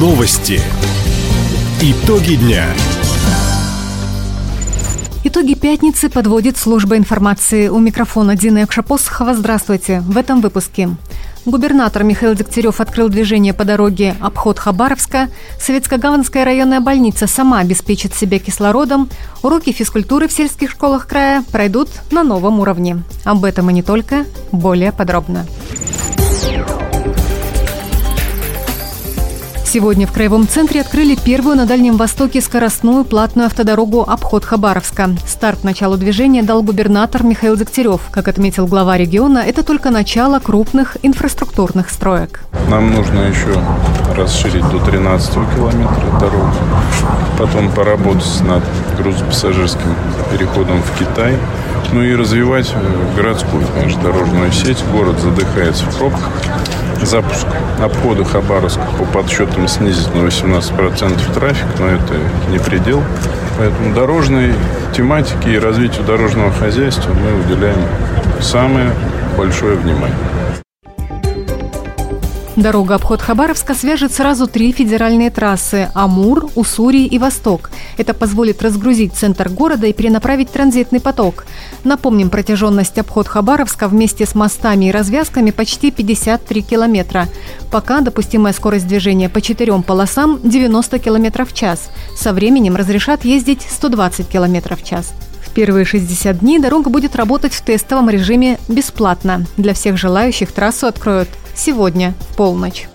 Новости. Итоги дня. Итоги пятницы подводит служба информации. У микрофона Дина Якшапосхова. Здравствуйте. В этом выпуске. Губернатор Михаил Дегтярев открыл движение по дороге обход Хабаровска. Советско-Гаванская районная больница сама обеспечит себя кислородом. Уроки физкультуры в сельских школах края пройдут на новом уровне. Об этом и не только. Более подробно. Сегодня в Краевом центре открыли первую на Дальнем Востоке скоростную платную автодорогу «Обход Хабаровска». Старт началу движения дал губернатор Михаил Дегтярев. Как отметил глава региона, это только начало крупных инфраструктурных строек. Нам нужно еще расширить до 13 километра дорогу, потом поработать над грузопассажирским переходом в Китай, ну и развивать э, городскую, конечно, дорожную сеть. Город задыхается в пробках запуск обхода Хабаровска по подсчетам снизит на 18% трафик, но это не предел. Поэтому дорожной тематике и развитию дорожного хозяйства мы уделяем самое большое внимание. Дорога обход Хабаровска свяжет сразу три федеральные трассы – Амур, Уссурий и Восток. Это позволит разгрузить центр города и перенаправить транзитный поток. Напомним, протяженность обход Хабаровска вместе с мостами и развязками почти 53 километра. Пока допустимая скорость движения по четырем полосам – 90 километров в час. Со временем разрешат ездить 120 километров в час. В первые 60 дней дорога будет работать в тестовом режиме бесплатно. Для всех желающих трассу откроют сегодня в полночь.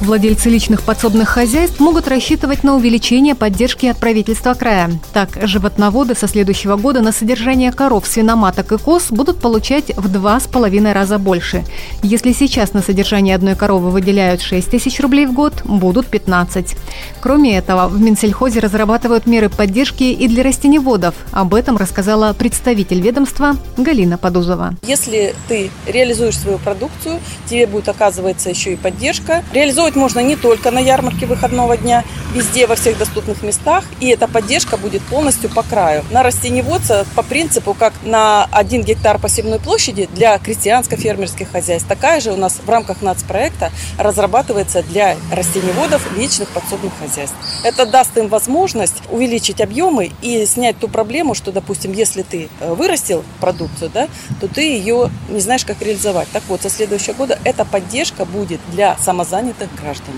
Владельцы личных подсобных хозяйств могут рассчитывать на увеличение поддержки от правительства края. Так, животноводы со следующего года на содержание коров, свиноматок и коз будут получать в два с половиной раза больше. Если сейчас на содержание одной коровы выделяют 6 тысяч рублей в год, будут 15. Кроме этого, в Минсельхозе разрабатывают меры поддержки и для растеневодов. Об этом рассказала представитель ведомства Галина Подузова. Если ты реализуешь свою продукцию, тебе будет оказываться еще и поддержка. Реализовать Реализовывать можно не только на ярмарке выходного дня, везде, во всех доступных местах, и эта поддержка будет полностью по краю. На растеневодца по принципу, как на 1 гектар посевной площади для крестьянско-фермерских хозяйств, такая же у нас в рамках нацпроекта разрабатывается для растеневодов личных подсобных хозяйств. Это даст им возможность увеличить объемы и снять ту проблему, что, допустим, если ты э, вырастил продукцию, да, то ты ее не знаешь, как реализовать. Так вот, со следующего года эта поддержка будет для самозанятых граждан.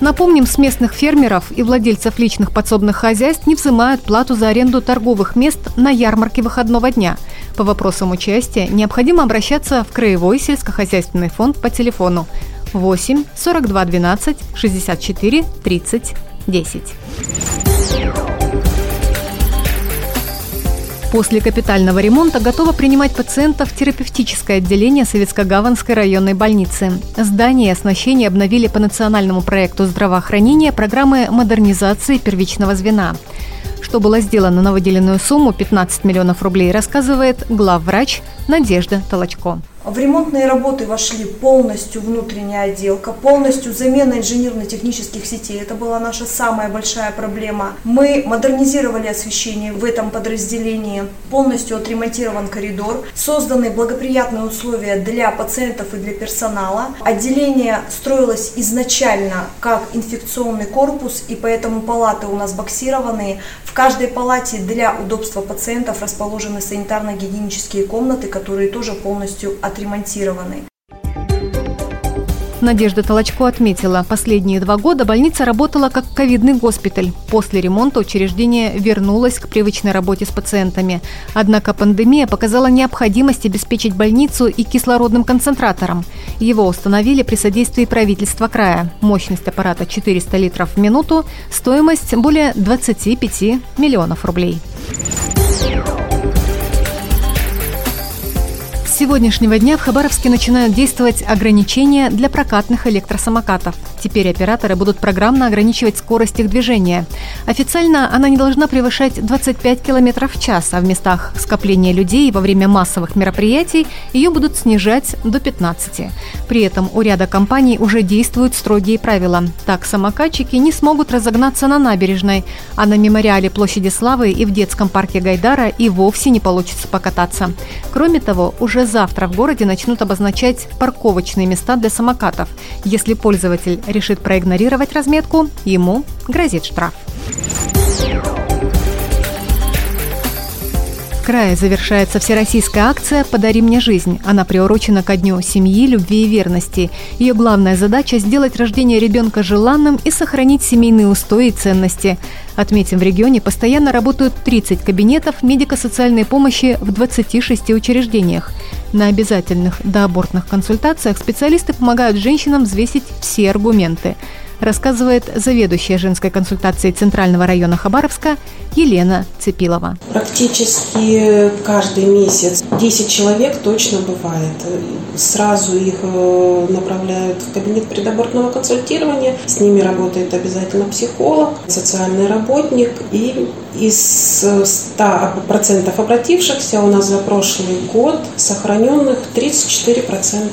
Напомним, с местных фермеров и владельцев личных подсобных хозяйств не взимают плату за аренду торговых мест на ярмарке выходного дня. По вопросам участия необходимо обращаться в Краевой сельскохозяйственный фонд по телефону 8 42 12 64 30 10. После капитального ремонта готово принимать пациентов терапевтическое отделение Советско-Гаванской районной больницы. Здание и оснащение обновили по национальному проекту здравоохранения программы модернизации первичного звена. Что было сделано на выделенную сумму 15 миллионов рублей, рассказывает главврач Надежда Толочко. В ремонтные работы вошли полностью внутренняя отделка, полностью замена инженерно-технических сетей. Это была наша самая большая проблема. Мы модернизировали освещение в этом подразделении. Полностью отремонтирован коридор. Созданы благоприятные условия для пациентов и для персонала. Отделение строилось изначально как инфекционный корпус, и поэтому палаты у нас боксированные. В каждой палате для удобства пациентов расположены санитарно-гигиенические комнаты, которые тоже полностью отремонтированы отремонтированы. Надежда Толочко отметила, последние два года больница работала как ковидный госпиталь. После ремонта учреждение вернулось к привычной работе с пациентами. Однако пандемия показала необходимость обеспечить больницу и кислородным концентратором. Его установили при содействии правительства края. Мощность аппарата 400 литров в минуту, стоимость более 25 миллионов рублей. Сегодняшнего дня в Хабаровске начинают действовать ограничения для прокатных электросамокатов. Теперь операторы будут программно ограничивать скорость их движения. Официально она не должна превышать 25 км в час, а в местах скопления людей во время массовых мероприятий ее будут снижать до 15. При этом у ряда компаний уже действуют строгие правила. Так, самокатчики не смогут разогнаться на набережной, а на мемориале площади Славы и в детском парке Гайдара и вовсе не получится покататься. Кроме того, уже завтра в городе начнут обозначать парковочные места для самокатов. Если пользователь решит проигнорировать разметку, ему грозит штраф. крае завершается всероссийская акция «Подари мне жизнь». Она приурочена ко дню семьи, любви и верности. Ее главная задача – сделать рождение ребенка желанным и сохранить семейные устои и ценности. Отметим, в регионе постоянно работают 30 кабинетов медико-социальной помощи в 26 учреждениях. На обязательных доабортных консультациях специалисты помогают женщинам взвесить все аргументы – рассказывает заведующая женской консультацией Центрального района Хабаровска Елена Цепилова. Практически каждый месяц 10 человек точно бывает. Сразу их э, направляют в кабинет предабортного консультирования. С ними работает обязательно психолог, социальный работник. И из 100% обратившихся у нас за прошлый год сохраненных 34%.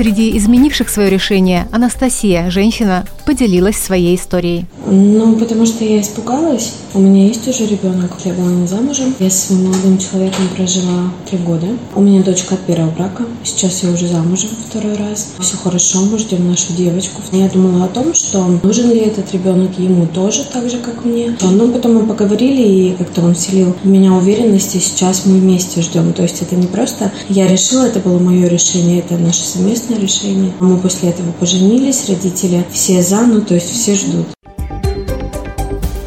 Среди изменивших свое решение Анастасия, женщина, поделилась своей историей. Ну, потому что я испугалась. У меня есть уже ребенок, я была не замужем. Я с своим молодым человеком прожила три года. У меня дочка от первого брака. Сейчас я уже замужем второй раз. Все хорошо, мы ждем нашу девочку. Я думала о том, что нужен ли этот ребенок ему тоже, так же, как мне. Но потом мы поговорили, и как-то он вселил в меня уверенность, и сейчас мы вместе ждем. То есть это не просто я решила, это было мое решение, это наше совместное совместное решение. Мы после этого поженились, родители все за, ну то есть все ждут.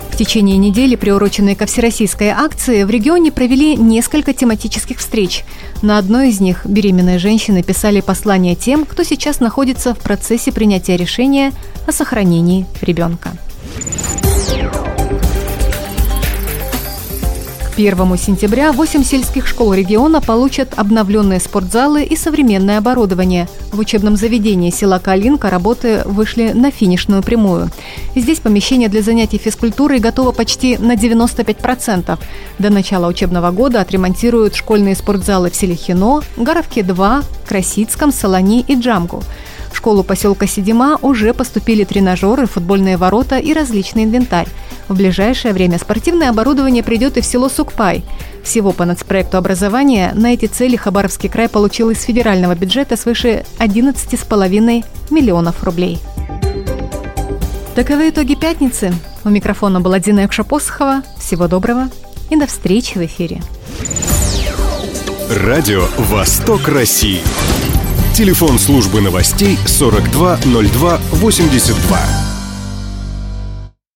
В течение недели, приуроченной ко всероссийской акции, в регионе провели несколько тематических встреч. На одной из них беременные женщины писали послания тем, кто сейчас находится в процессе принятия решения о сохранении ребенка. 1 сентября 8 сельских школ региона получат обновленные спортзалы и современное оборудование. В учебном заведении села Калинка работы вышли на финишную прямую. Здесь помещение для занятий физкультурой готово почти на 95%. До начала учебного года отремонтируют школьные спортзалы в селе Хино, Горовке-2, Красицком, Солони и Джамгу. В школу поселка Сидима уже поступили тренажеры, футбольные ворота и различный инвентарь. В ближайшее время спортивное оборудование придет и в село Сукпай. Всего по нацпроекту образования на эти цели Хабаровский край получил из федерального бюджета свыше 11,5 миллионов рублей. Таковы итоги пятницы. У микрофона была Дина Якшапосхова. Всего доброго и до встречи в эфире. Радио «Восток России». Телефон службы новостей 420282.